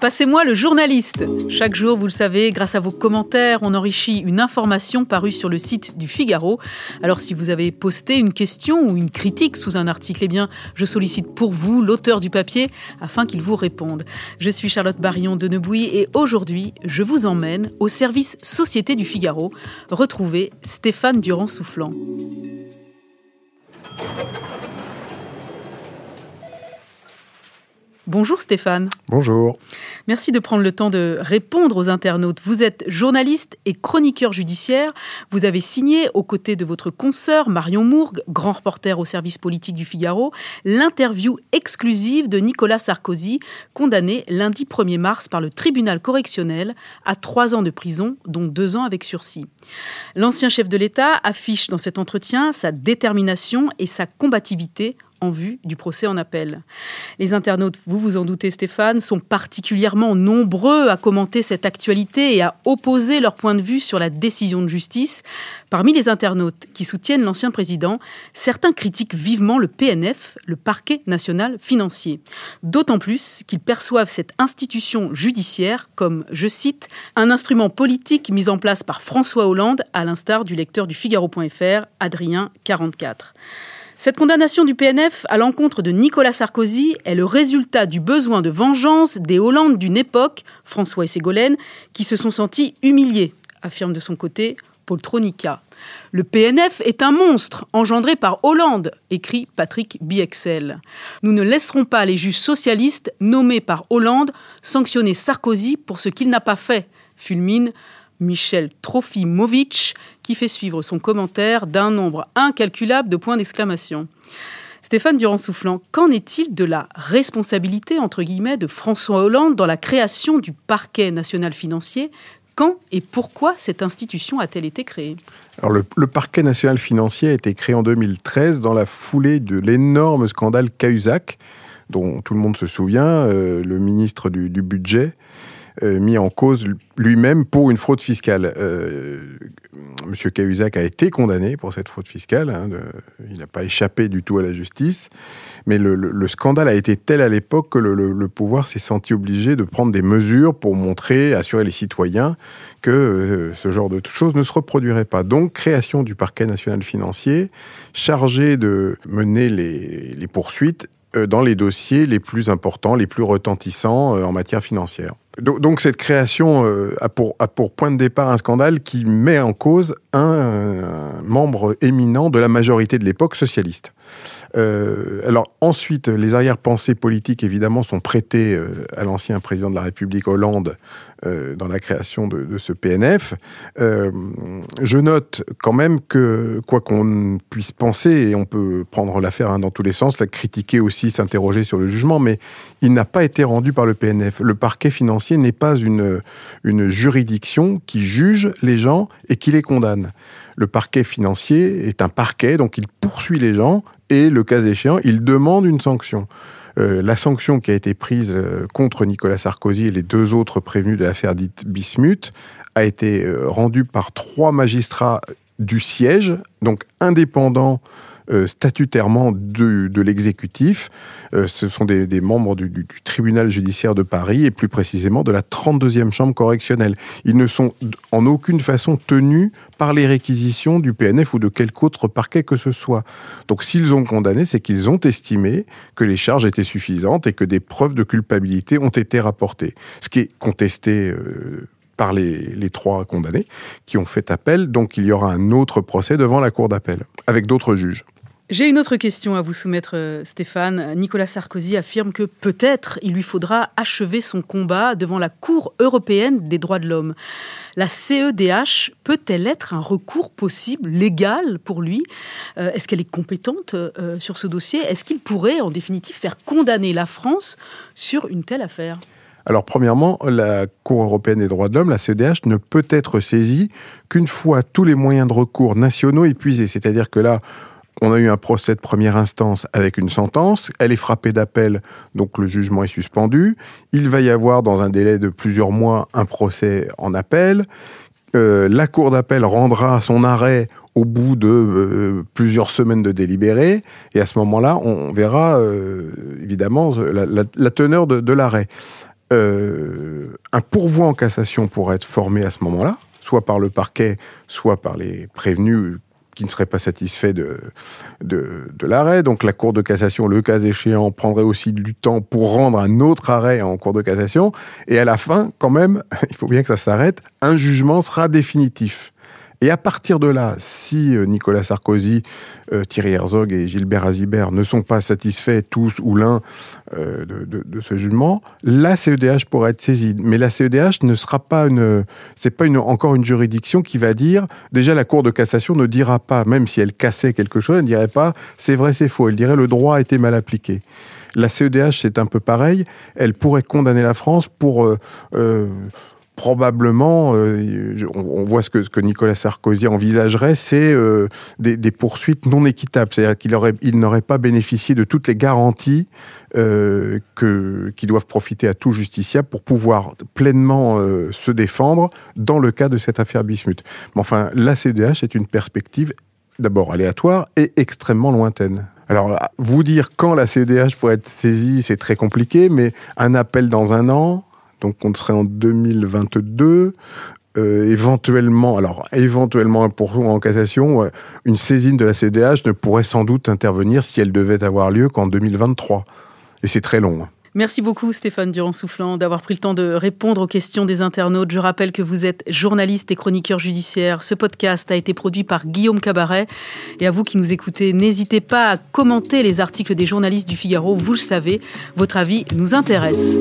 Passez-moi le journaliste. Chaque jour, vous le savez, grâce à vos commentaires, on enrichit une information parue sur le site du Figaro. Alors si vous avez posté une question ou une critique sous un article, eh bien, je sollicite pour vous l'auteur du papier afin qu'il vous réponde. Je suis Charlotte Barillon de Nebouy et aujourd'hui, je vous emmène au service Société du Figaro. retrouver Stéphane Durand-Soufflant. Bonjour Stéphane. Bonjour. Merci de prendre le temps de répondre aux internautes. Vous êtes journaliste et chroniqueur judiciaire. Vous avez signé, aux côtés de votre consoeur Marion Mourgue, grand reporter au service politique du Figaro, l'interview exclusive de Nicolas Sarkozy, condamné lundi 1er mars par le tribunal correctionnel à trois ans de prison, dont deux ans avec sursis. L'ancien chef de l'État affiche dans cet entretien sa détermination et sa combativité en vue du procès en appel. Les internautes, vous vous en doutez Stéphane, sont particulièrement nombreux à commenter cette actualité et à opposer leur point de vue sur la décision de justice. Parmi les internautes qui soutiennent l'ancien président, certains critiquent vivement le PNF, le parquet national financier. D'autant plus qu'ils perçoivent cette institution judiciaire comme, je cite, un instrument politique mis en place par François Hollande, à l'instar du lecteur du Figaro.fr, Adrien 44. Cette condamnation du PNF à l'encontre de Nicolas Sarkozy est le résultat du besoin de vengeance des Hollandes d'une époque, François et Ségolène, qui se sont sentis humiliés, affirme de son côté Paul Tronica. Le PNF est un monstre engendré par Hollande, écrit Patrick Biexel. Nous ne laisserons pas les juges socialistes nommés par Hollande sanctionner Sarkozy pour ce qu'il n'a pas fait, fulmine Michel Trofimovic, qui fait suivre son commentaire d'un nombre incalculable de points d'exclamation. Stéphane Durand-Soufflant, qu'en est-il de la responsabilité, entre guillemets, de François Hollande dans la création du parquet national financier? Quand et pourquoi cette institution a-t-elle été créée? Le, parquet national financier a été créé en 2013 dans la foulée de l'énorme scandale Cahuzac, dont tout le monde se souvient, euh, le ministre du budget mis en cause lui-même pour une fraude fiscale. Euh, Monsieur Cahuzac a été condamné pour cette fraude fiscale. Hein, il n'a pas échappé du tout à la justice. Mais le, scandale a été tel à l'époque que le, pouvoir s'est senti obligé de prendre des mesures pour montrer, assurer les citoyens que euh, ce genre de choses ne se reproduirait pas. Donc, création du parquet national financier, chargé de mener les poursuites dans les dossiers les plus importants, les plus retentissants en matière financière. Donc cette création euh, a, pour, point de départ un scandale qui met en cause un membre éminent de la majorité de l'époque socialiste. Euh, alors ensuite, les arrière-pensées politiques, évidemment, sont prêtées euh, à l'ancien président de la République Hollande dans la création de, de ce PNF. je note quand même que, quoi qu'on puisse penser, et on peut prendre l'affaire hein, dans tous les sens, la critiquer aussi, s'interroger sur le jugement, mais il n'a pas été rendu par le PNF. Le parquet financier n'est pas une, une juridiction qui juge les gens et qui les condamne. Le parquet financier est un parquet, donc il poursuit les gens et, le cas échéant, il demande une sanction. Euh, la sanction qui a été prise euh, contre Nicolas Sarkozy et les deux autres prévenus de l'affaire dite Bismuth a été euh, rendue par trois magistrats du siège, donc indépendants euh, statutairement de, l'exécutif. Euh, ce sont des, membres du, tribunal judiciaire de Paris et plus précisément de la 32e chambre correctionnelle. Ils ne sont en aucune façon tenus par les réquisitions du PNF ou de quelque autre parquet que ce soit. Donc s'ils ont condamné, c'est qu'ils ont estimé que les charges étaient suffisantes et que des preuves de culpabilité ont été rapportées. Ce qui est contesté. Euh, par les, trois condamnés qui ont fait appel. Donc il y aura un autre procès devant la Cour d'appel, avec d'autres juges. J'ai une autre question à vous soumettre, euh, Stéphane. Nicolas Sarkozy affirme que peut-être il lui faudra achever son combat devant la Cour européenne des droits de l'homme. La CEDH peut-elle être un recours possible, légal pour lui? Euh, Est-ce qu'elle est compétente euh, sur ce dossier? Est-ce qu'il pourrait, en définitive, faire condamner la France sur une telle affaire? Alors, premièrement, la Cour européenne des droits de l'homme, la CEDH, ne peut être saisie qu'une fois tous les moyens de recours nationaux épuisés. C'est-à-dire que là, on a eu un procès de première instance avec une sentence. Elle est frappée d'appel, donc le jugement est suspendu. Il va y avoir, dans un délai de plusieurs mois, un procès en appel. Euh, la Cour d'appel rendra son arrêt au bout de euh, plusieurs semaines de délibéré. Et à ce moment-là, on verra euh, évidemment la, teneur de, l'arrêt. un pourvoi en cassation pourrait être formé à ce moment-là, soit par le parquet, soit par les prévenus qui ne seraient pas satisfaits de, de, l'arrêt. Donc la Cour de cassation, le cas échéant, prendrait aussi du temps pour rendre un autre arrêt en Cour de cassation. Et à la fin, quand même, il faut bien que ça s'arrête, un jugement sera définitif. Et à partir de là, si euh, Nicolas Sarkozy, euh, Thierry Herzog et Gilbert Azibert ne sont pas satisfaits tous ou l'un euh, de, ce jugement, la CEDH pourrait être saisie. Mais la CEDH ne sera pas une, c'est pas une, encore une juridiction qui va dire, déjà la Cour de cassation ne dira pas, même si elle cassait quelque chose, elle ne dirait pas c'est vrai, c'est faux. Elle dirait le droit a été mal appliqué. La CEDH, c'est un peu pareil. Elle pourrait condamner la France pour probablement, euh, on, voit ce que, Nicolas Sarkozy envisagerait, c'est euh, des, poursuites non équitables. C'est-à-dire qu'il il n'aurait pas bénéficié de toutes les garanties euh, que, qui doivent profiter à tout justiciable pour pouvoir pleinement se défendre dans le cas de cette affaire Bismuth. Mais enfin, la CEDH est une perspective d'abord aléatoire et extrêmement lointaine. Alors, vous dire quand la CEDH pourrait être saisie, c'est très compliqué, mais un appel dans un an, donc on serait en 2022. Euh, éventuellement, alors éventuellement pour en cassation, une saisine de la CDH ne pourrait sans doute intervenir si elle devait avoir lieu qu'en 2023. Et c'est très long. Hein. Merci beaucoup Stéphane Durand-Soufflant d'avoir pris le temps de répondre aux questions des internautes. Je rappelle que vous êtes journaliste et chroniqueur judiciaire. Ce podcast a été produit par Guillaume Cabaret. Et à vous qui nous écoutez, n'hésitez pas à commenter les articles des journalistes du Figaro. Vous le savez, votre avis nous intéresse.